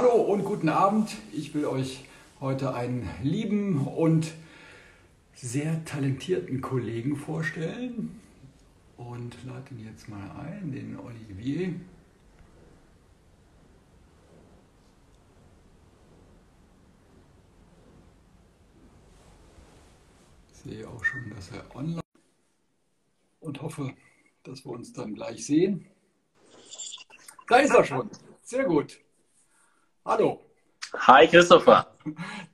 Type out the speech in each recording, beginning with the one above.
Hallo und guten Abend. Ich will euch heute einen lieben und sehr talentierten Kollegen vorstellen und lade ihn jetzt mal ein, den Olivier. Ich sehe auch schon, dass er online und hoffe, dass wir uns dann gleich sehen. Da ist er schon. Sehr gut. Hallo. Hi Christopher.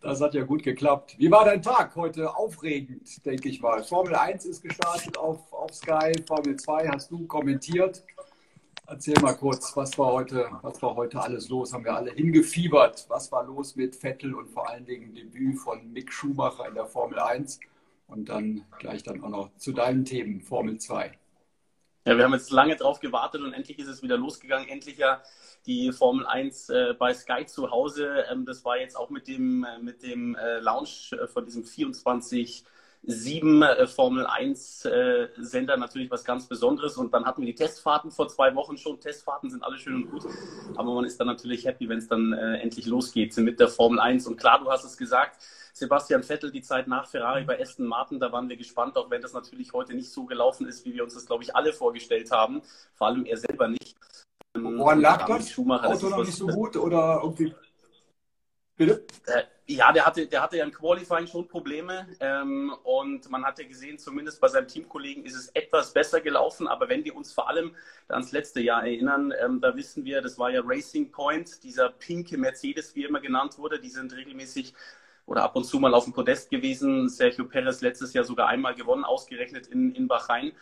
Das hat ja gut geklappt. Wie war dein Tag heute? Aufregend, denke ich mal. Formel 1 ist gestartet auf, auf Sky, Formel 2 hast du kommentiert. Erzähl mal kurz, was war heute, was war heute alles los? Haben wir alle hingefiebert? Was war los mit Vettel und vor allen Dingen Debüt von Mick Schumacher in der Formel 1? Und dann gleich dann auch noch zu deinen Themen, Formel 2. Ja, wir haben jetzt lange drauf gewartet und endlich ist es wieder losgegangen. Endlich ja die Formel 1 äh, bei Sky zu Hause. Ähm, das war jetzt auch mit dem, äh, mit dem äh, Launch äh, von diesem 24 7 äh, Formel 1 äh, Sender natürlich was ganz Besonderes. Und dann hatten wir die Testfahrten vor zwei Wochen schon. Testfahrten sind alle schön und gut. Aber man ist dann natürlich happy, wenn es dann endlich losgeht mit der Formel 1. Und klar, du hast es gesagt, Sebastian Vettel die Zeit nach Ferrari bei Aston Martin, da waren wir gespannt, auch wenn das natürlich heute nicht so gelaufen ist, wie wir uns das, glaube ich, alle vorgestellt haben. Vor allem er selber nicht. Woran lag das? Schumacher, Auto noch nicht so gut oder irgendwie? Bitte? Ja, der hatte, der hatte ja im Qualifying schon Probleme ähm, und man hat ja gesehen, zumindest bei seinem Teamkollegen ist es etwas besser gelaufen, aber wenn wir uns vor allem ans letzte Jahr erinnern, ähm, da wissen wir, das war ja Racing Point, dieser pinke Mercedes, wie er immer genannt wurde, die sind regelmäßig oder ab und zu mal auf dem Podest gewesen. Sergio Perez letztes Jahr sogar einmal gewonnen, ausgerechnet in, in Bahrain.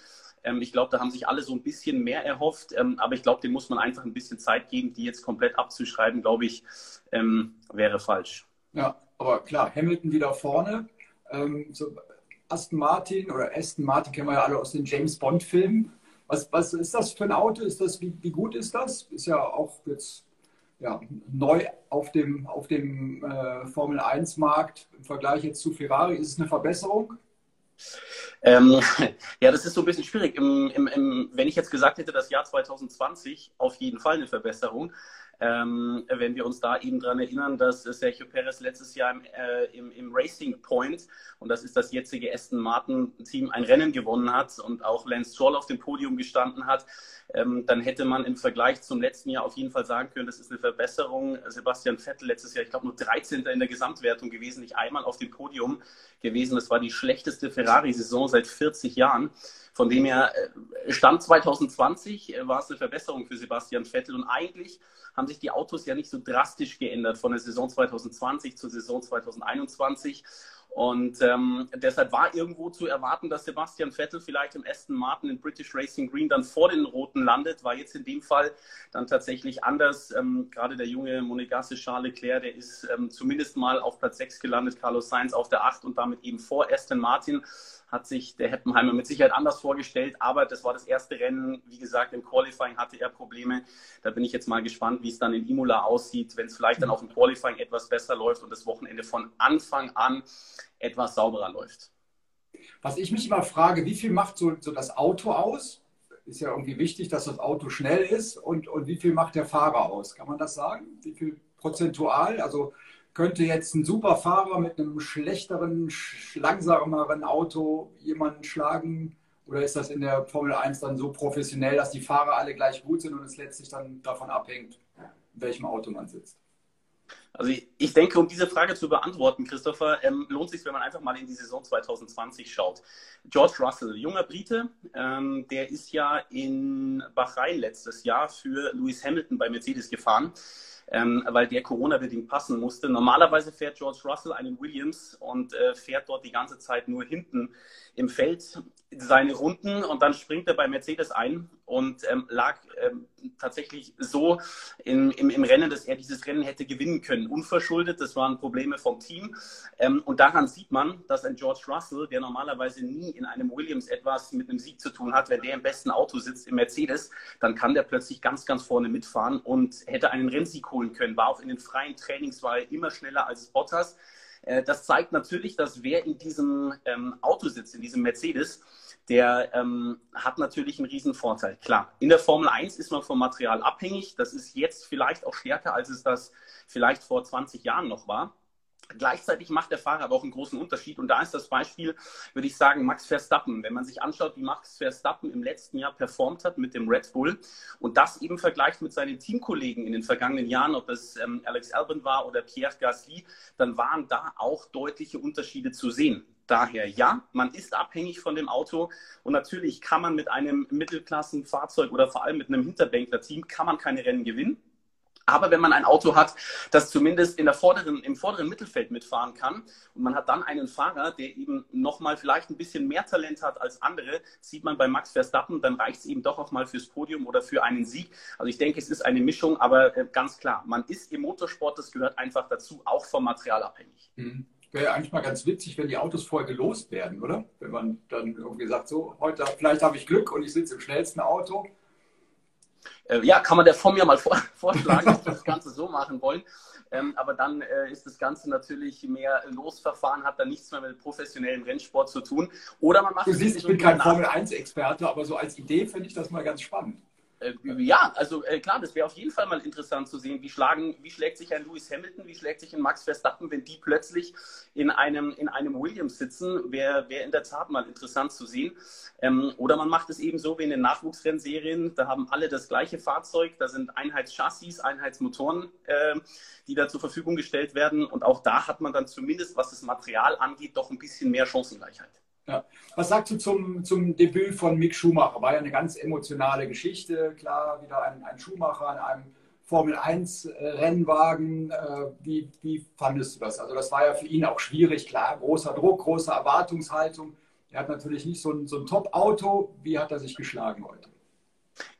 Ähm, ich glaube, da haben sich alle so ein bisschen mehr erhofft, ähm, aber ich glaube, dem muss man einfach ein bisschen Zeit geben. Die jetzt komplett abzuschreiben, glaube ich, ähm, wäre falsch. Ja, aber klar, Hamilton wieder vorne. Ähm, so Aston Martin oder Aston Martin kennen wir ja alle aus den James Bond-Filmen. Was, was ist das für ein Auto? Ist das, wie, wie gut ist das? Ist ja auch jetzt ja, neu auf dem, auf dem äh, Formel 1-Markt im Vergleich jetzt zu Ferrari? Ist es eine Verbesserung? Ähm, ja, das ist so ein bisschen schwierig. Im, im, im, wenn ich jetzt gesagt hätte, das Jahr 2020 auf jeden Fall eine Verbesserung, ähm, wenn wir uns da eben daran erinnern, dass Sergio Perez letztes Jahr im, äh, im, im, Racing Point, und das ist das jetzige Aston Martin Team, ein Rennen gewonnen hat und auch Lance Stroll auf dem Podium gestanden hat, ähm, dann hätte man im Vergleich zum letzten Jahr auf jeden Fall sagen können, das ist eine Verbesserung. Sebastian Vettel letztes Jahr, ich glaube, nur 13. in der Gesamtwertung gewesen, nicht einmal auf dem Podium gewesen. Das war die schlechteste Ferrari-Saison seit 40 Jahren. Von dem her, äh, Stand 2020 äh, war es eine Verbesserung für Sebastian Vettel und eigentlich haben sich die Autos ja nicht so drastisch geändert von der Saison 2020 zur Saison 2021. Und ähm, deshalb war irgendwo zu erwarten, dass Sebastian Vettel vielleicht im Aston Martin in British Racing Green dann vor den Roten landet. War jetzt in dem Fall dann tatsächlich anders. Ähm, gerade der junge Monegasse Charles Leclerc, der ist ähm, zumindest mal auf Platz 6 gelandet, Carlos Sainz auf der 8 und damit eben vor Aston Martin hat sich der Heppenheimer mit Sicherheit anders vorgestellt, aber das war das erste Rennen. Wie gesagt, im Qualifying hatte er Probleme. Da bin ich jetzt mal gespannt, wie es dann in Imola aussieht, wenn es vielleicht dann auf dem Qualifying etwas besser läuft und das Wochenende von Anfang an etwas sauberer läuft. Was ich mich immer frage, wie viel macht so, so das Auto aus? Ist ja irgendwie wichtig, dass das Auto schnell ist und, und wie viel macht der Fahrer aus? Kann man das sagen? Wie viel prozentual? Also könnte jetzt ein super Fahrer mit einem schlechteren, langsameren Auto jemanden schlagen? Oder ist das in der Formel 1 dann so professionell, dass die Fahrer alle gleich gut sind und es letztlich dann davon abhängt, in welchem Auto man sitzt? Also ich, ich, denke, um diese Frage zu beantworten, Christopher, ähm, lohnt sich, wenn man einfach mal in die Saison 2020 schaut. George Russell, junger Brite, ähm, der ist ja in Bahrain letztes Jahr für Lewis Hamilton bei Mercedes gefahren ähm, weil der Corona-bedingt passen musste. Normalerweise fährt George Russell einen Williams und äh, fährt dort die ganze Zeit nur hinten im Feld seine Runden und dann springt er bei Mercedes ein und ähm, lag ähm, tatsächlich so in, im, im, Rennen, dass er dieses Rennen hätte gewinnen können. Unverschuldet, das waren Probleme vom Team. Ähm, und daran sieht man, dass ein George Russell, der normalerweise nie in einem Williams etwas mit einem Sieg zu tun hat, wenn der im besten Auto sitzt, im Mercedes, dann kann der plötzlich ganz, ganz vorne mitfahren und hätte einen Rennsieg holen können. War auch in den freien Trainings, war er immer schneller als Bottas. Äh, das zeigt natürlich, dass wer in diesem ähm, Auto sitzt, in diesem Mercedes, der ähm, hat natürlich einen riesen Vorteil. Klar, in der Formel 1 ist man vom Material abhängig. Das ist jetzt vielleicht auch stärker, als es das vielleicht vor 20 Jahren noch war. Gleichzeitig macht der Fahrer aber auch einen großen Unterschied. Und da ist das Beispiel, würde ich sagen, Max Verstappen. Wenn man sich anschaut, wie Max Verstappen im letzten Jahr performt hat mit dem Red Bull und das eben vergleicht mit seinen Teamkollegen in den vergangenen Jahren, ob es ähm, Alex Albon war oder Pierre Gasly, dann waren da auch deutliche Unterschiede zu sehen. Daher ja, man ist abhängig von dem Auto und natürlich kann man mit einem Mittelklassenfahrzeug oder vor allem mit einem Hinterbänkler-Team kann man keine Rennen gewinnen. Aber wenn man ein Auto hat, das zumindest in der vorderen, im vorderen Mittelfeld mitfahren kann und man hat dann einen Fahrer, der eben nochmal vielleicht ein bisschen mehr Talent hat als andere, sieht man bei Max Verstappen, dann reicht es eben doch auch mal fürs Podium oder für einen Sieg. Also ich denke, es ist eine Mischung, aber äh, ganz klar, man ist im Motorsport, das gehört einfach dazu, auch vom Material abhängig. Mhm. Wäre eigentlich mal ganz witzig, wenn die Autos vorher gelost werden, oder? Wenn man dann irgendwie sagt, so, heute, vielleicht habe ich Glück und ich sitze im schnellsten Auto äh, ja, kann man der von mir mal vor, vorschlagen, dass wir das Ganze so machen wollen. Ähm, aber dann äh, ist das Ganze natürlich mehr Losverfahren, hat dann nichts mehr mit professionellem Rennsport zu tun. Oder man macht Du siehst, ich bin kein Formel-1-Experte, aber so als Idee finde ich das mal ganz spannend. Äh, ja, also äh, klar, das wäre auf jeden Fall mal interessant zu sehen, wie, schlagen, wie schlägt sich ein Lewis Hamilton, wie schlägt sich ein Max Verstappen, wenn die plötzlich in einem, in einem Williams sitzen, wäre wär in der Tat mal interessant zu sehen. Ähm, oder man macht es eben so wie in den Nachwuchsrennserien, da haben alle das gleiche Fahrzeug, da sind Einheitschassis, Einheitsmotoren, äh, die da zur Verfügung gestellt werden und auch da hat man dann zumindest, was das Material angeht, doch ein bisschen mehr Chancengleichheit. Ja. Was sagst du zum, zum Debüt von Mick Schumacher? War ja eine ganz emotionale Geschichte. Klar, wieder ein, ein Schumacher in einem Formel 1 Rennwagen. Äh, wie, wie fandest du das? Also, das war ja für ihn auch schwierig. Klar, großer Druck, große Erwartungshaltung. Er hat natürlich nicht so ein, so ein Top-Auto. Wie hat er sich geschlagen heute?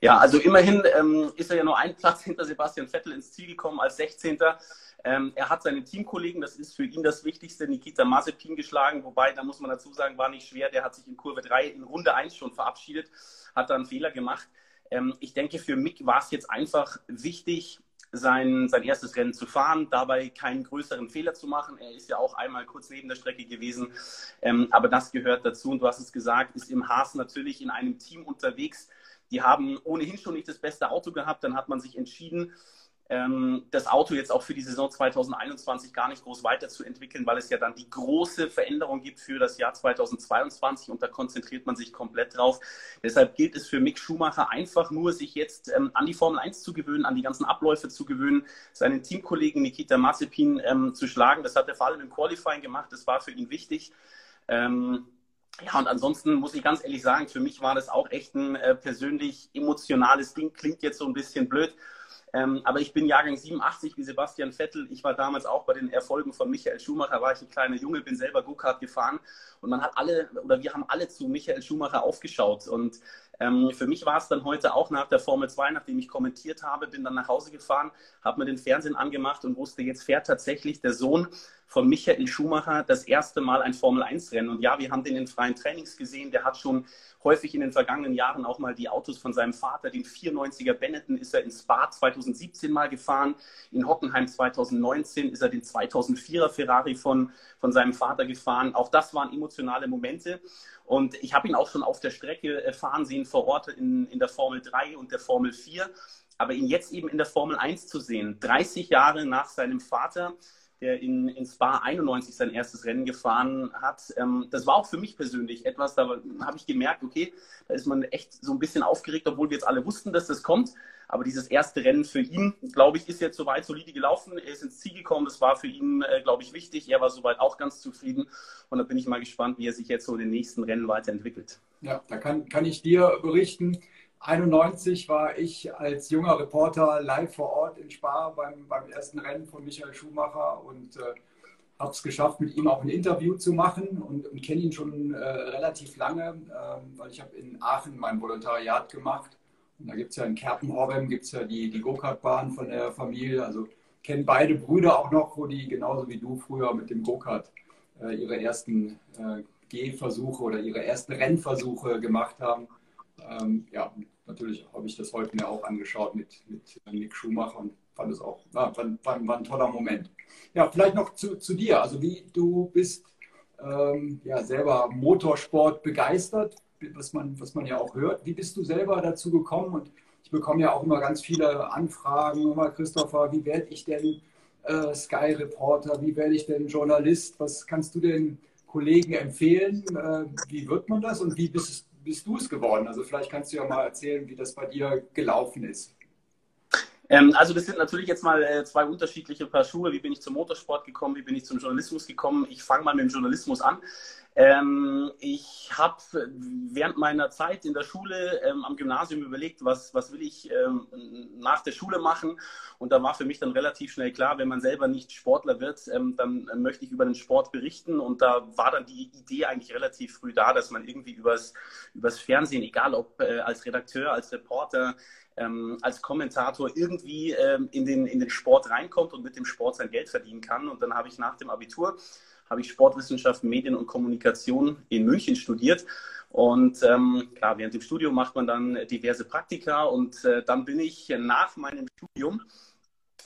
Ja, also immerhin ähm, ist er ja nur einen Platz hinter Sebastian Vettel ins Ziel gekommen als 16. Ähm, er hat seine Teamkollegen, das ist für ihn das Wichtigste, Nikita Mazepin geschlagen, wobei, da muss man dazu sagen, war nicht schwer. Der hat sich in Kurve 3 in Runde 1 schon verabschiedet, hat da einen Fehler gemacht. Ähm, ich denke, für Mick war es jetzt einfach wichtig, sein, sein erstes Rennen zu fahren, dabei keinen größeren Fehler zu machen. Er ist ja auch einmal kurz neben der Strecke gewesen, ähm, aber das gehört dazu. Und du hast es gesagt, ist im Haas natürlich in einem Team unterwegs. Die haben ohnehin schon nicht das beste Auto gehabt. Dann hat man sich entschieden, ähm, das Auto jetzt auch für die Saison 2021 gar nicht groß weiterzuentwickeln, weil es ja dann die große Veränderung gibt für das Jahr 2022 und da konzentriert man sich komplett drauf. Deshalb gilt es für Mick Schumacher einfach nur, sich jetzt ähm, an die Formel 1 zu gewöhnen, an die ganzen Abläufe zu gewöhnen, seinen Teamkollegen Nikita Mazepin ähm, zu schlagen. Das hat er vor allem im Qualifying gemacht, das war für ihn wichtig. Ähm, ja, und ansonsten muss ich ganz ehrlich sagen, für mich war das auch echt ein äh, persönlich emotionales Ding. Klingt jetzt so ein bisschen blöd. Ähm, aber ich bin Jahrgang 87 wie Sebastian Vettel. Ich war damals auch bei den Erfolgen von Michael Schumacher, war ich ein kleiner Junge, bin selber Go-Kart gefahren und man hat alle oder wir haben alle zu Michael Schumacher aufgeschaut. Und ähm, für mich war es dann heute auch nach der Formel 2, nachdem ich kommentiert habe, bin dann nach Hause gefahren, habe mir den Fernsehen angemacht und wusste, jetzt fährt tatsächlich der Sohn von Michael Schumacher das erste Mal ein Formel-1-Rennen. Und ja, wir haben den in freien Trainings gesehen. Der hat schon häufig in den vergangenen Jahren auch mal die Autos von seinem Vater, den 94er Benetton, ist er in Spa 2017 mal gefahren. In Hockenheim 2019 ist er den 2004er Ferrari von, von seinem Vater gefahren. Auch das waren emotionale Momente. Und ich habe ihn auch schon auf der Strecke äh, fahren sehen vor Ort in, in der Formel 3 und der Formel 4. Aber ihn jetzt eben in der Formel 1 zu sehen, 30 Jahre nach seinem Vater, der in, in Spa 91 sein erstes Rennen gefahren hat. Ähm, das war auch für mich persönlich etwas, da habe ich gemerkt, okay, da ist man echt so ein bisschen aufgeregt, obwohl wir jetzt alle wussten, dass das kommt. Aber dieses erste Rennen für ihn, glaube ich, ist jetzt soweit solide gelaufen. Er ist ins Ziel gekommen. Das war für ihn, äh, glaube ich, wichtig. Er war soweit auch ganz zufrieden. Und da bin ich mal gespannt, wie er sich jetzt so in den nächsten Rennen weiterentwickelt. Ja, da kann, kann ich dir berichten. 91 war ich als junger Reporter live vor Ort in Spa beim, beim ersten Rennen von Michael Schumacher und äh, habe es geschafft, mit ihm auch ein Interview zu machen und, und kenne ihn schon äh, relativ lange, äh, weil ich habe in Aachen mein Volontariat gemacht. Da gibt es ja in Kerpenhorben gibt's ja die, die Go-Kart-Bahn von der Familie. Also kennen beide Brüder auch noch, wo die genauso wie du früher mit dem Go-Kart äh, ihre ersten äh, Gehversuche oder ihre ersten Rennversuche gemacht haben. Ähm, ja, natürlich habe ich das heute mir auch angeschaut mit, mit Nick Schumacher und fand es auch, ja, war, war, war, ein toller Moment. Ja, vielleicht noch zu, zu dir. Also wie du bist ähm, ja selber Motorsport begeistert, was man, was man ja auch hört. Wie bist du selber dazu gekommen? Und ich bekomme ja auch immer ganz viele Anfragen, immer Christopher, wie werde ich denn äh, Sky-Reporter? Wie werde ich denn Journalist? Was kannst du den Kollegen empfehlen? Äh, wie wird man das und wie bist, bist du es geworden? Also vielleicht kannst du ja mal erzählen, wie das bei dir gelaufen ist. Ähm, also das sind natürlich jetzt mal äh, zwei unterschiedliche Paar Schuhe. Wie bin ich zum Motorsport gekommen? Wie bin ich zum Journalismus gekommen? Ich fange mal mit dem Journalismus an. Ähm, ich habe während meiner Zeit in der Schule ähm, am Gymnasium überlegt, was, was will ich ähm, nach der Schule machen. Und da war für mich dann relativ schnell klar, wenn man selber nicht Sportler wird, ähm, dann möchte ich über den Sport berichten. Und da war dann die Idee eigentlich relativ früh da, dass man irgendwie übers, übers Fernsehen, egal ob äh, als Redakteur, als Reporter, ähm, als Kommentator irgendwie ähm, in, den, in den Sport reinkommt und mit dem Sport sein Geld verdienen kann. Und dann habe ich nach dem Abitur habe ich Sportwissenschaften, Medien und Kommunikation in München studiert. Und ähm, klar, während dem Studium macht man dann diverse Praktika und äh, dann bin ich nach meinem Studium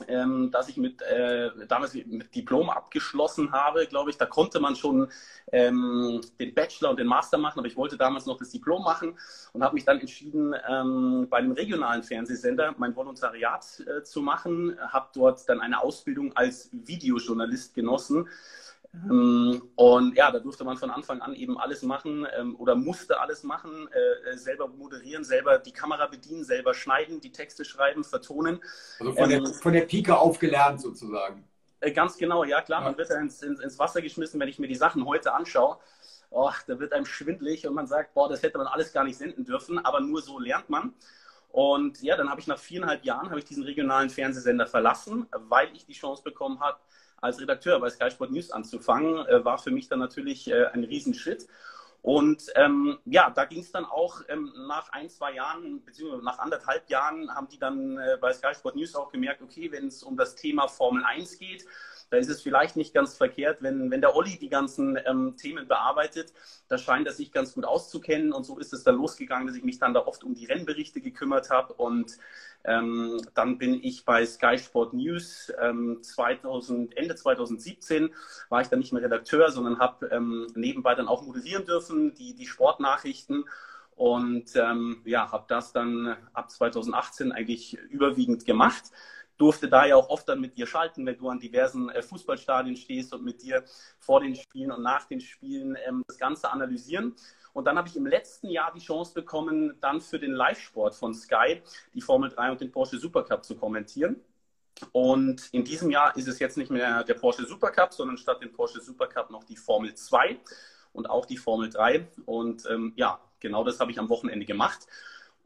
ähm, dass ich mit äh, damals mit Diplom abgeschlossen habe, glaube ich. Da konnte man schon ähm, den Bachelor und den Master machen, aber ich wollte damals noch das Diplom machen und habe mich dann entschieden, ähm, bei einem regionalen Fernsehsender mein Volontariat äh, zu machen. Habe dort dann eine Ausbildung als Videojournalist genossen und ja, da durfte man von Anfang an eben alles machen ähm, oder musste alles machen, äh, äh, selber moderieren, selber die Kamera bedienen, selber schneiden, die Texte schreiben, vertonen. Also von, ähm, der, von der Pike auf gelernt sozusagen. Äh, ganz genau, ja klar, ja. man wird ins, ins, ins, Wasser geschmissen, wenn ich mir die Sachen heute anschaue. Oh, da wird einem schwindlig und man sagt, boah, das hätte man alles gar nicht senden dürfen, aber nur so lernt man. Und ja, dann habe ich nach viereinhalb Jahren ich diesen regionalen Fernsehsender verlassen, weil ich die Chance bekommen habe, als Redakteur bei Sky Sport News anzufangen, äh, war für mich dann natürlich äh, ein Riesenschritt. Und ähm, ja, da ging es dann auch ähm, nach ein, zwei Jahren, beziehungsweise nach anderthalb Jahren, haben die dann äh, bei Sky Sport News auch gemerkt, okay, wenn es um das Thema Formel 1 geht, da ist es vielleicht nicht ganz verkehrt, wenn, wenn der Olli die ganzen ähm, Themen bearbeitet. Da scheint er sich ganz gut auszukennen und so ist es dann losgegangen, dass ich mich dann da oft um die Rennberichte gekümmert habe und ähm, dann bin ich bei Sky Sport News ähm, 2000, Ende 2017 war ich dann nicht mehr Redakteur, sondern habe ähm, nebenbei dann auch moderieren dürfen, die, die Sportnachrichten und ähm, ja, habe das dann ab 2018 eigentlich überwiegend gemacht durfte da ja auch oft dann mit dir schalten, wenn du an diversen äh, Fußballstadien stehst und mit dir vor den Spielen und nach den Spielen ähm, das Ganze analysieren. Und dann habe ich im letzten Jahr die Chance bekommen, dann für den Live-Sport von Sky die Formel 3 und den Porsche Supercup zu kommentieren. Und in diesem Jahr ist es jetzt nicht mehr der Porsche Supercup, sondern statt dem Porsche Supercup noch die Formel 2 und auch die Formel 3. Und ähm, ja, genau das habe ich am Wochenende gemacht.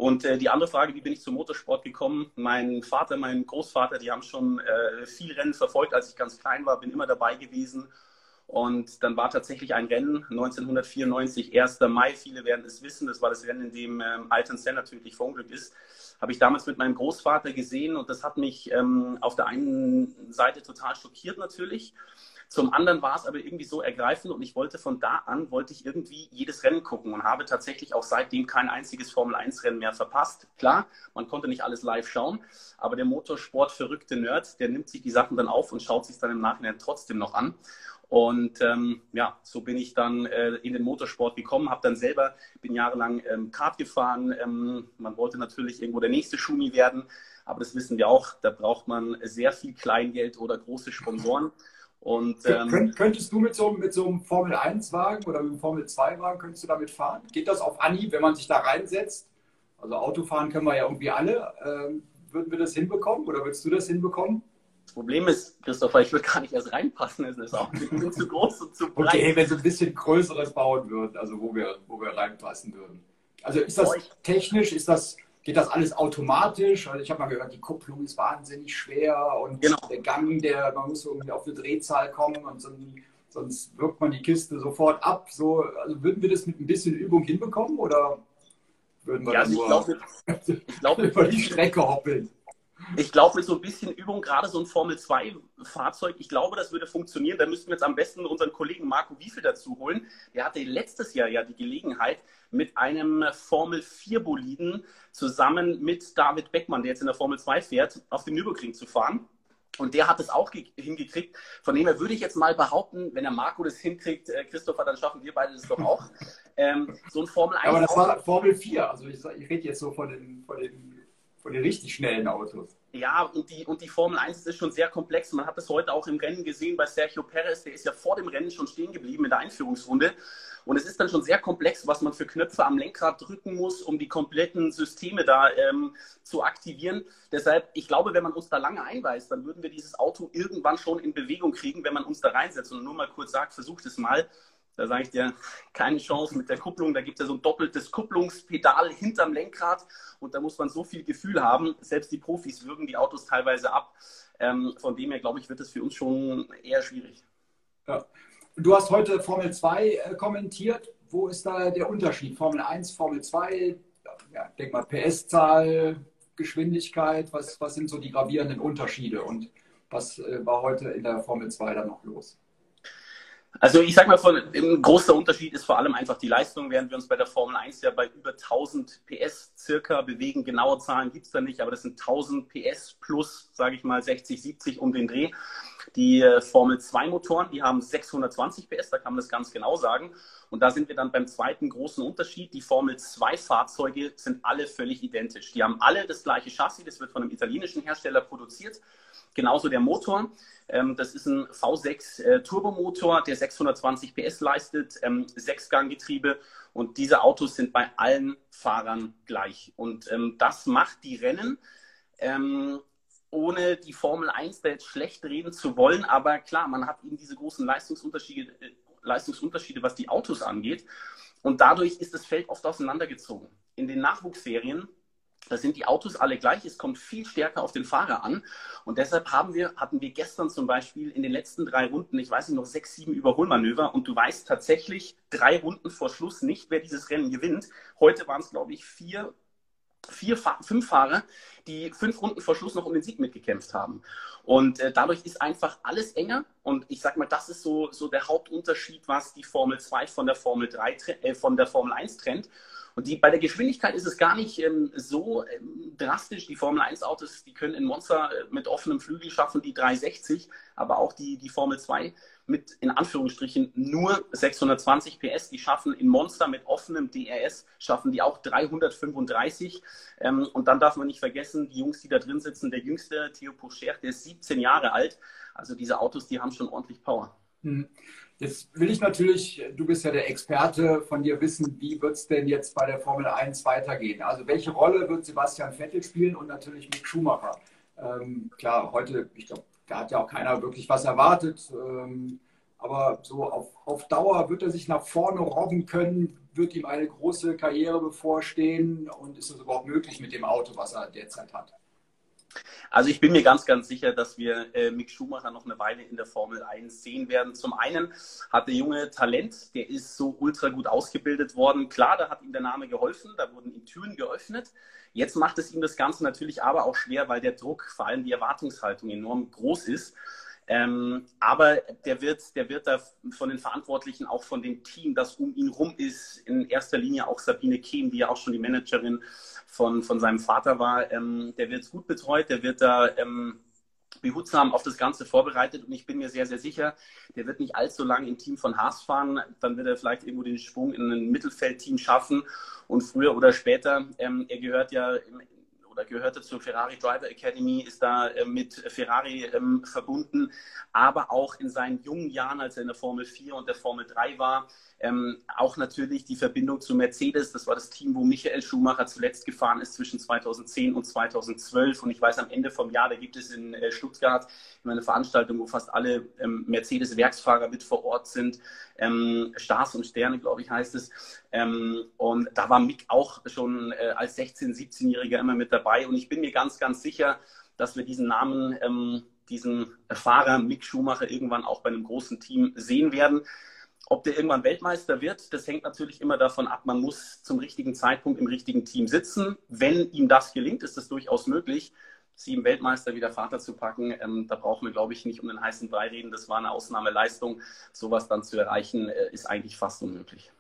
Und äh, die andere Frage, wie bin ich zum Motorsport gekommen? Mein Vater, mein Großvater, die haben schon äh, viel Rennen verfolgt, als ich ganz klein war, bin immer dabei gewesen. Und dann war tatsächlich ein Rennen 1994, 1. Mai. Viele werden es wissen. Das war das Rennen, in dem ähm, Alton Senna tödlich verunglückt ist. Habe ich damals mit meinem Großvater gesehen und das hat mich ähm, auf der einen Seite total schockiert natürlich. Zum anderen war es aber irgendwie so ergreifend und ich wollte von da an, wollte ich irgendwie jedes Rennen gucken und habe tatsächlich auch seitdem kein einziges Formel-1-Rennen mehr verpasst. Klar, man konnte nicht alles live schauen, aber der Motorsport verrückte Nerd, der nimmt sich die Sachen dann auf und schaut sich dann im Nachhinein trotzdem noch an. Und ähm, ja, so bin ich dann äh, in den Motorsport gekommen, habe dann selber, bin jahrelang ähm, Kart gefahren. Ähm, man wollte natürlich irgendwo der nächste Schumi werden, aber das wissen wir auch, da braucht man sehr viel Kleingeld oder große Sponsoren. Und, ähm, könntest du mit so, mit so einem Formel-1-Wagen oder mit einem Formel-2-Wagen, könntest du damit fahren? Geht das auf Anhieb, wenn man sich da reinsetzt? Also Autofahren können wir ja irgendwie alle. Ähm, würden wir das hinbekommen oder würdest du das hinbekommen? Das Problem ist, Christopher, ich würde gar nicht erst reinpassen. Es ist auch zu groß und zu breit. Okay, wenn sie ein bisschen größeres bauen würden, also wo wir, wo wir reinpassen würden. Also ist das technisch, ist das geht das alles automatisch. Also ich habe mal gehört, die Kupplung ist wahnsinnig schwer und genau. der Gang, der, man muss irgendwie auf eine Drehzahl kommen und sonst, sonst wirkt man die Kiste sofort ab. So, also würden wir das mit ein bisschen Übung hinbekommen oder würden wir ja, dann nur ich glaub, über die Strecke hoppeln? Ich glaube, mit so ein bisschen Übung, gerade so ein Formel-2-Fahrzeug, ich glaube, das würde funktionieren. Da müssten wir jetzt am besten unseren Kollegen Marco Wiefel dazu holen. Der hatte letztes Jahr ja die Gelegenheit, mit einem Formel-4-Boliden zusammen mit David Beckmann, der jetzt in der Formel 2 fährt, auf dem Nürburgring zu fahren. Und der hat es auch hingekriegt. Von dem her würde ich jetzt mal behaupten, wenn der Marco das hinkriegt, äh, Christopher, dann schaffen wir beide das doch auch. Ähm, so ein Formel 1. Aber das war Formel 4. Also ich, ich rede jetzt so von den, von den, von den richtig schnellen Autos. Ja, und die, und die Formel 1 ist schon sehr komplex. Man hat das heute auch im Rennen gesehen bei Sergio Perez. Der ist ja vor dem Rennen schon stehen geblieben in der Einführungsrunde. Und es ist dann schon sehr komplex, was man für Knöpfe am Lenkrad drücken muss, um die kompletten Systeme da ähm, zu aktivieren. Deshalb, ich glaube, wenn man uns da lange einweist, dann würden wir dieses Auto irgendwann schon in Bewegung kriegen, wenn man uns da reinsetzt. Und nur mal kurz sagt, versucht es mal. Da sage ich dir, keine Chance mit der Kupplung. Da gibt es ja so ein doppeltes Kupplungspedal hinterm Lenkrad und da muss man so viel Gefühl haben. Selbst die Profis würgen die Autos teilweise ab. Ähm, von dem her, glaube ich, wird es für uns schon eher schwierig. Ja. Du hast heute Formel 2 äh, kommentiert. Wo ist da der Unterschied? Formel 1, Formel 2, ja, denk mal PS-Zahl, Geschwindigkeit, was, was sind so die gravierenden Unterschiede und was äh, war heute in der Formel 2 dann noch los? Also ich sag mal, von, ein großer Unterschied ist vor allem einfach die Leistung, während wir uns bei der Formel 1 ja bei über 1000 PS circa bewegen. Genaue Zahlen gibt's da nicht, aber das sind 1000 PS plus, sage ich mal, 60, 70 um den Dreh. Die äh, Formel 2 Motoren, die haben 620 PS, da kann man das ganz genau sagen. Und da sind wir dann beim zweiten großen Unterschied. Die Formel 2 Fahrzeuge sind alle völlig identisch. Die haben alle das gleiche Chassis, das wird von einem italienischen Hersteller produziert. Genauso der Motor. Ähm, das ist ein V6 äh, Turbomotor, der 620 PS leistet, ähm, Sechsganggetriebe. Und diese Autos sind bei allen Fahrern gleich. Und ähm, das macht die Rennen ohne die Formel 1 da jetzt schlecht reden zu wollen, aber klar, man hat eben diese großen Leistungsunterschiede, äh, Leistungsunterschiede, was die Autos angeht. Und dadurch ist das Feld oft auseinandergezogen. In den Nachwuchsserien da sind die Autos alle gleich. Es kommt viel stärker auf den Fahrer an. Und deshalb haben wir, hatten wir gestern zum Beispiel in den letzten drei Runden, ich weiß nicht, noch sechs, sieben Überholmanöver. Und du weißt tatsächlich drei Runden vor Schluss nicht, wer dieses Rennen gewinnt. Heute waren es, glaube ich, vier, vier, fünf Fahrer, die fünf Runden vor Schluss noch um den Sieg mitgekämpft haben. Und äh, dadurch ist einfach alles enger. Und ich sag mal, das ist so, so der Hauptunterschied, was die Formel 2 von der Formel 3, äh, von der Formel 1 trennt. Und die, bei der Geschwindigkeit ist es gar nicht ähm, so ähm, drastisch. Die Formel 1 Autos, die können in Monster äh, mit offenem Flügel schaffen die 360, aber auch die, die Formel 2 mit in Anführungsstrichen nur 620 PS, die schaffen in Monster mit offenem DRS, schaffen die auch 335. Ähm, und dann darf man nicht vergessen, die Jungs, die da drin sitzen, der jüngste, Theo Pocher, der ist 17 Jahre alt. Also diese Autos, die haben schon ordentlich Power. Jetzt will ich natürlich, du bist ja der Experte, von dir wissen, wie wird es denn jetzt bei der Formel 1 weitergehen? Also welche Rolle wird Sebastian Vettel spielen und natürlich Mick Schumacher? Ähm, klar, heute, ich glaube, da hat ja auch keiner wirklich was erwartet. Ähm, aber so auf, auf Dauer wird er sich nach vorne robben können, wird ihm eine große Karriere bevorstehen und ist es überhaupt möglich mit dem Auto, was er derzeit hat? Also ich bin mir ganz, ganz sicher, dass wir äh, Mick Schumacher noch eine Weile in der Formel 1 sehen werden. Zum einen hat der junge Talent, der ist so ultra gut ausgebildet worden. Klar, da hat ihm der Name geholfen, da wurden ihm Türen geöffnet. Jetzt macht es ihm das Ganze natürlich aber auch schwer, weil der Druck, vor allem die Erwartungshaltung enorm groß ist. Ähm, aber der wird, der wird da von den Verantwortlichen, auch von dem Team, das um ihn rum ist, in erster Linie auch Sabine Kehm, die ja auch schon die Managerin von, von seinem Vater war, ähm, der wird gut betreut, der wird da ähm, behutsam auf das Ganze vorbereitet. Und ich bin mir sehr, sehr sicher, der wird nicht allzu lange im Team von Haas fahren, dann wird er vielleicht irgendwo den Schwung in ein Mittelfeldteam schaffen. Und früher oder später, ähm, er gehört ja im, oder gehörte zur Ferrari Driver Academy, ist da äh, mit Ferrari ähm, verbunden, aber auch in seinen jungen Jahren, als er in der Formel 4 und der Formel 3 war, ähm, auch natürlich die Verbindung zu Mercedes. Das war das Team, wo Michael Schumacher zuletzt gefahren ist zwischen 2010 und 2012. Und ich weiß, am Ende vom Jahr, da gibt es in äh, Stuttgart eine Veranstaltung, wo fast alle ähm, Mercedes-Werksfahrer mit vor Ort sind. Ähm, Stars und Sterne, glaube ich, heißt es. Ähm, und da war Mick auch schon äh, als 16-, 17-Jähriger immer mit dabei. Und ich bin mir ganz, ganz sicher, dass wir diesen Namen, ähm, diesen Fahrer Mick Schumacher irgendwann auch bei einem großen Team sehen werden. Ob der irgendwann Weltmeister wird, das hängt natürlich immer davon ab. Man muss zum richtigen Zeitpunkt im richtigen Team sitzen. Wenn ihm das gelingt, ist es durchaus möglich, sieben Weltmeister wieder Vater zu packen. Ähm, da brauchen wir, glaube ich, nicht um den heißen Brei reden. Das war eine Ausnahmeleistung. Sowas dann zu erreichen, äh, ist eigentlich fast unmöglich.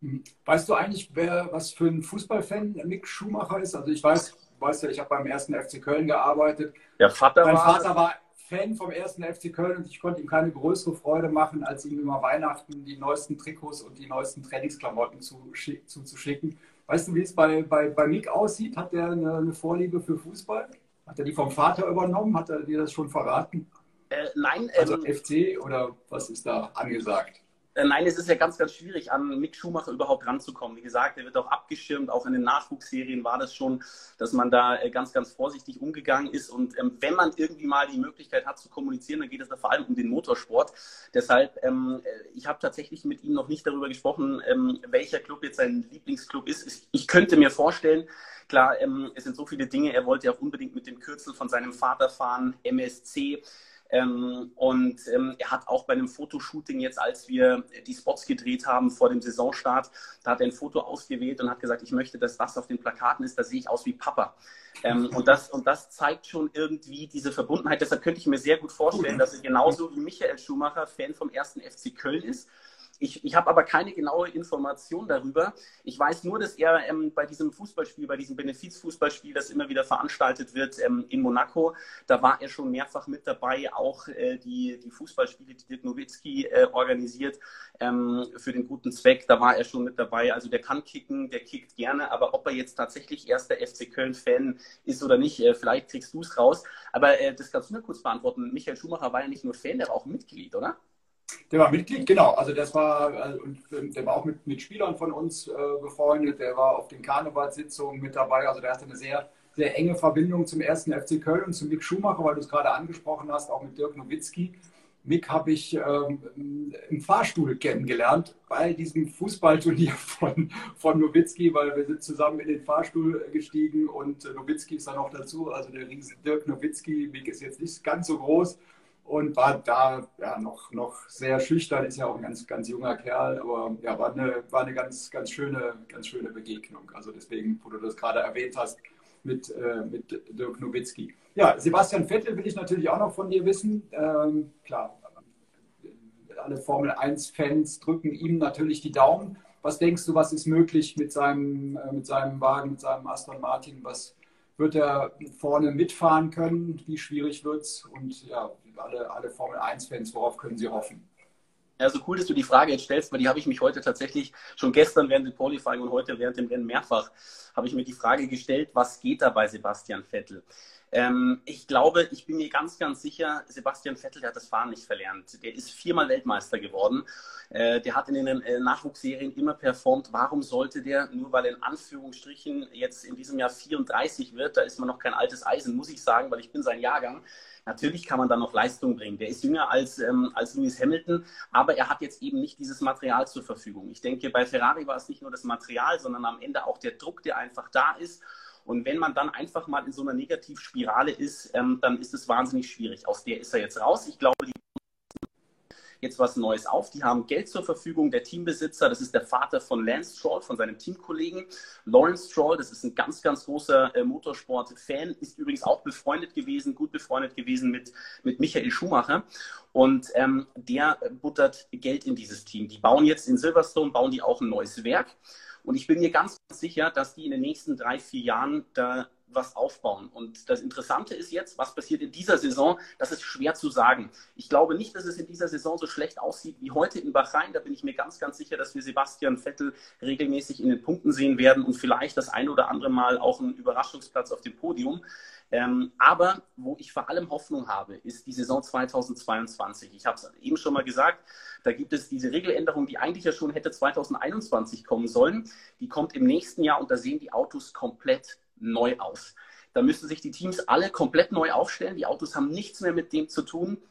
Mhm. Weißt du eigentlich, wer was für ein Fußballfan Mick Schumacher ist? Also ich weiß, weiß ja, ich habe beim ersten FC Köln gearbeitet. Der Vater mein war, Vater war Fan vom ersten FC Köln und ich konnte ihm keine größere Freude machen, als ihm immer Weihnachten die neuesten Trikots und die neuesten Trainingsklamotten zuzuschicken. Weißt du, wie es bei, bei, bei Mick aussieht? Hat der eine, eine Vorliebe für Fußball? Hat er die vom Vater übernommen? Hat er dir das schon verraten? Äh, nein. Also ähm, FC oder was ist da angesagt? Äh, nein, es ist ja ganz, ganz schwierig, an Mick Schumacher überhaupt ranzukommen. Wie gesagt, er wird auch abgeschirmt. Auch in den Nachwuchsserien war das schon, dass man da äh, ganz, ganz vorsichtig umgegangen ist. Und ähm, wenn man irgendwie mal die Möglichkeit hat zu kommunizieren, dann geht es da vor allem um den Motorsport. Deshalb, ähm, äh, ich habe tatsächlich mit ihm noch nicht darüber gesprochen, ähm, welcher Club jetzt sein Lieblingsclub ist. Ich könnte mir vorstellen, klar, ähm, es sind so viele Dinge. Er wollte ja auch unbedingt mit dem Kürzel von seinem Vater fahren, MSC. Ähm, und ähm, er hat auch bei einem Fotoshooting jetzt, als wir die Spots gedreht haben vor dem Saisonstart, da hat er ein Foto ausgewählt und hat gesagt, ich möchte, dass das auf den Plakaten ist, da sehe ich aus wie Papa. Ähm, und, das, und das zeigt schon irgendwie diese Verbundenheit. Deshalb könnte ich mir sehr gut vorstellen, dass er genauso wie Michael Schumacher Fan vom ersten FC Köln ist ich, ich habe aber keine genaue Information darüber. Ich weiß nur, dass er ähm, bei diesem Fußballspiel, bei diesem Benefizfußballspiel, das immer wieder veranstaltet wird ähm, in Monaco, da war er schon mehrfach mit dabei, auch äh, die, die Fußballspiele, die Dirk Nowitzki äh, organisiert ähm, für den guten Zweck, da war er schon mit dabei. Also der kann kicken, der kickt gerne, aber ob er jetzt tatsächlich erster FC Köln-Fan ist oder nicht, äh, vielleicht kriegst du es raus. Aber äh, das kannst du mir kurz beantworten. Michael Schumacher war ja nicht nur Fan, der war auch Mitglied, oder? Der war Mitglied, genau. Also das war, also, der war auch mit, mit Spielern von uns äh, befreundet. Der war auf den Karnevalssitzungen mit dabei. Also der hatte eine sehr, sehr enge Verbindung zum ersten FC Köln und zu Mick Schumacher, weil du es gerade angesprochen hast, auch mit Dirk Nowitzki. Mick habe ich ähm, im Fahrstuhl kennengelernt bei diesem Fußballturnier von, von Nowitzki, weil wir sind zusammen in den Fahrstuhl gestiegen und äh, Nowitzki ist dann noch dazu. Also der riesen Dirk Nowitzki, Mick ist jetzt nicht ganz so groß, und war da ja, noch, noch sehr schüchtern, ist ja auch ein ganz, ganz junger Kerl, aber ja, war eine, war eine ganz, ganz, schöne, ganz schöne Begegnung. Also deswegen, wo du das gerade erwähnt hast, mit, äh, mit Dirk Nowitzki. Ja, Sebastian Vettel will ich natürlich auch noch von dir wissen. Ähm, klar, alle Formel 1-Fans drücken ihm natürlich die Daumen. Was denkst du, was ist möglich mit seinem, äh, mit seinem Wagen, mit seinem Aston Martin? Was wird er vorne mitfahren können? Wie schwierig wird es? Und ja, alle, alle Formel 1-Fans, worauf können sie hoffen? Ja, so cool, dass du die Frage jetzt stellst, weil die habe ich mich heute tatsächlich schon gestern während dem Qualifying und heute während dem Rennen mehrfach habe ich mir die Frage gestellt, was geht da bei Sebastian Vettel? Ähm, ich glaube, ich bin mir ganz, ganz sicher, Sebastian Vettel, der hat das Fahren nicht verlernt. Der ist viermal Weltmeister geworden. Äh, der hat in den äh, Nachwuchsserien immer performt. Warum sollte der, nur weil in Anführungsstrichen jetzt in diesem Jahr 34 wird, da ist man noch kein altes Eisen, muss ich sagen, weil ich bin sein Jahrgang. Natürlich kann man da noch Leistung bringen. Der ist jünger als, ähm, als Lewis Hamilton, aber er hat jetzt eben nicht dieses Material zur Verfügung. Ich denke, bei Ferrari war es nicht nur das Material, sondern am Ende auch der Druck, der einfach da ist. Und wenn man dann einfach mal in so einer Negativspirale ist, ähm, dann ist es wahnsinnig schwierig. Aus der ist er jetzt raus. Ich glaube, die jetzt was Neues auf. Die haben Geld zur Verfügung. Der Teambesitzer, das ist der Vater von Lance Stroll, von seinem Teamkollegen. Lawrence Stroll, das ist ein ganz, ganz großer äh, Motorsport-Fan, ist übrigens auch befreundet gewesen, gut befreundet gewesen mit, mit Michael Schumacher. Und ähm, der buttert Geld in dieses Team. Die bauen jetzt in Silverstone, bauen die auch ein neues Werk. Und ich bin mir ganz sicher, dass die in den nächsten drei, vier Jahren da was aufbauen. Und das Interessante ist jetzt, was passiert in dieser Saison, das ist schwer zu sagen. Ich glaube nicht, dass es in dieser Saison so schlecht aussieht wie heute in Bahrain. Da bin ich mir ganz, ganz sicher, dass wir Sebastian Vettel regelmäßig in den Punkten sehen werden und vielleicht das ein oder andere Mal auch einen Überraschungsplatz auf dem Podium. Ähm, aber wo ich vor allem Hoffnung habe, ist die Saison 2022. Ich habe es eben schon mal gesagt, da gibt es diese Regeländerung, die eigentlich ja schon hätte 2021 kommen sollen. Die kommt im nächsten Jahr und da sehen die Autos komplett neu aus. Da müssen sich die Teams alle komplett neu aufstellen. Die Autos haben nichts mehr mit dem zu tun,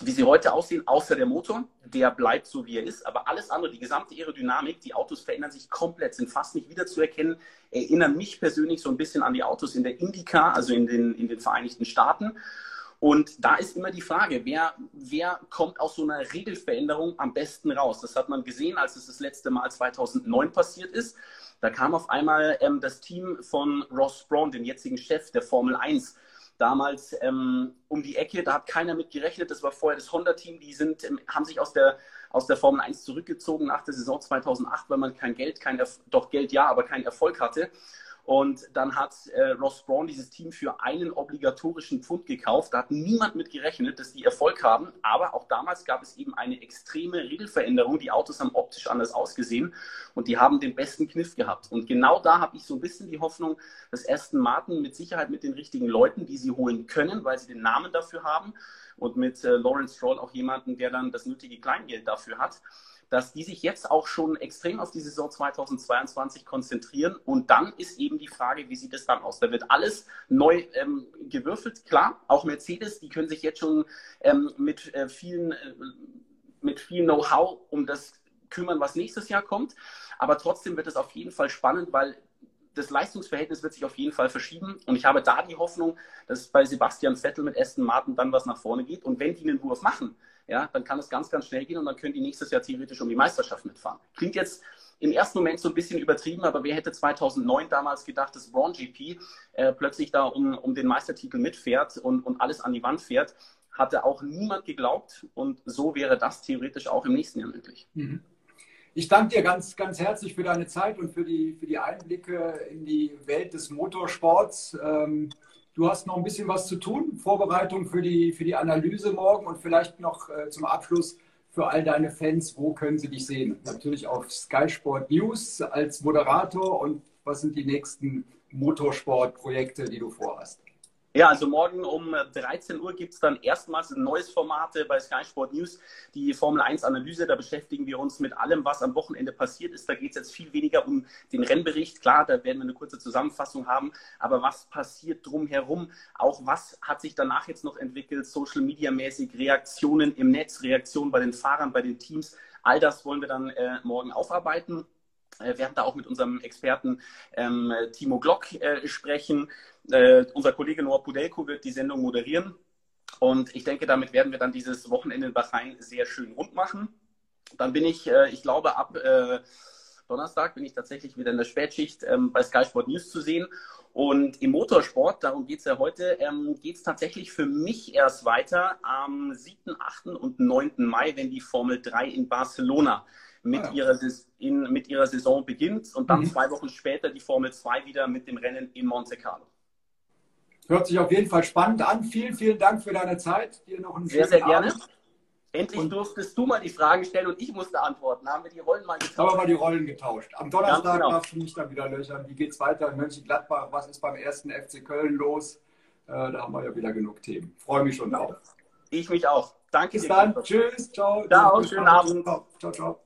wie sie heute aussehen, außer der Motor. Der bleibt so, wie er ist. Aber alles andere, die gesamte Aerodynamik, die Autos verändern sich komplett, sind fast nicht wiederzuerkennen, erinnern mich persönlich so ein bisschen an die Autos in der IndyCar, also in den, in den Vereinigten Staaten. Und da ist immer die Frage, wer, wer kommt aus so einer Regelveränderung am besten raus? Das hat man gesehen, als es das letzte Mal 2009 passiert ist. Da kam auf einmal ähm, das Team von Ross Braun, dem jetzigen Chef der Formel 1, damals ähm, um die Ecke. Da hat keiner mit gerechnet. Das war vorher das Honda-Team. Die sind, ähm, haben sich aus der, aus der Formel 1 zurückgezogen nach der Saison 2008, weil man kein Geld, kein Erf doch Geld ja, aber keinen Erfolg hatte. Und dann hat äh, Ross Braun dieses Team für einen obligatorischen Pfund gekauft. Da hat niemand mit gerechnet, dass die Erfolg haben. Aber auch damals gab es eben eine extreme Regelveränderung. Die Autos haben optisch anders ausgesehen und die haben den besten Kniff gehabt. Und genau da habe ich so ein bisschen die Hoffnung, dass Aston Martin mit Sicherheit mit den richtigen Leuten, die sie holen können, weil sie den Namen dafür haben und mit äh, Lawrence Stroll auch jemanden, der dann das nötige Kleingeld dafür hat, dass die sich jetzt auch schon extrem auf die Saison 2022 konzentrieren. Und dann ist eben die Frage, wie sieht es dann aus? Da wird alles neu ähm, gewürfelt. Klar, auch Mercedes, die können sich jetzt schon ähm, mit äh, vielen, äh, mit viel Know-how um das kümmern, was nächstes Jahr kommt. Aber trotzdem wird es auf jeden Fall spannend, weil das Leistungsverhältnis wird sich auf jeden Fall verschieben. Und ich habe da die Hoffnung, dass bei Sebastian Vettel mit Aston Martin dann was nach vorne geht. Und wenn die einen Wurf machen, ja, dann kann es ganz, ganz schnell gehen und dann können die nächstes Jahr theoretisch um die Meisterschaft mitfahren. Klingt jetzt im ersten Moment so ein bisschen übertrieben, aber wer hätte 2009 damals gedacht, dass Braun GP äh, plötzlich da um, um den Meistertitel mitfährt und, und alles an die Wand fährt, hatte auch niemand geglaubt und so wäre das theoretisch auch im nächsten Jahr möglich. Mhm. Ich danke dir ganz, ganz herzlich für deine Zeit und für die, für die Einblicke in die Welt des Motorsports. Ähm, Du hast noch ein bisschen was zu tun, Vorbereitung für die, für die Analyse morgen und vielleicht noch äh, zum Abschluss für all deine Fans, wo können sie dich sehen? Natürlich auf Sky Sport News als Moderator und was sind die nächsten Motorsportprojekte, die du vorhast? Ja, also morgen um 13 Uhr gibt es dann erstmals ein neues Format bei Sky Sport News, die Formel 1 Analyse. Da beschäftigen wir uns mit allem, was am Wochenende passiert ist. Da geht es jetzt viel weniger um den Rennbericht. Klar, da werden wir eine kurze Zusammenfassung haben. Aber was passiert drumherum? Auch was hat sich danach jetzt noch entwickelt? Social Media mäßig, Reaktionen im Netz, Reaktionen bei den Fahrern, bei den Teams. All das wollen wir dann äh, morgen aufarbeiten. Wir werden da auch mit unserem Experten ähm, Timo Glock äh, sprechen. Äh, unser Kollege Noah Pudelko wird die Sendung moderieren. Und ich denke, damit werden wir dann dieses Wochenende in Bahrain sehr schön rund machen. Dann bin ich, äh, ich glaube, ab äh, Donnerstag bin ich tatsächlich wieder in der Spätschicht ähm, bei Sky Sport News zu sehen. Und im Motorsport, darum geht es ja heute, ähm, geht es tatsächlich für mich erst weiter am 7., 8. und 9. Mai, wenn die Formel 3 in Barcelona mit, ah, ja. ihrer, in, mit ihrer Saison beginnt und dann mhm. zwei Wochen später die Formel 2 wieder mit dem Rennen in Monte Carlo. Hört sich auf jeden Fall spannend an. Vielen, vielen Dank für deine Zeit. Dir noch einen sehr, sehr gerne. Abend. Endlich und durftest du mal die Fragen stellen und ich musste antworten. Haben wir die Rollen mal getauscht? Haben wir mal die Rollen getauscht. Am Donnerstag genau. darfst du mich dann wieder löchern. Wie geht es weiter in Mönchengladbach? Was ist beim ersten FC Köln los? Äh, da haben wir ja wieder genug Themen. Freue mich schon drauf. Ich mich auch. Danke Bis dir. Bis dann. Tschüss. Ciao. Ciao. Schönen Abend. Ciao, ciao.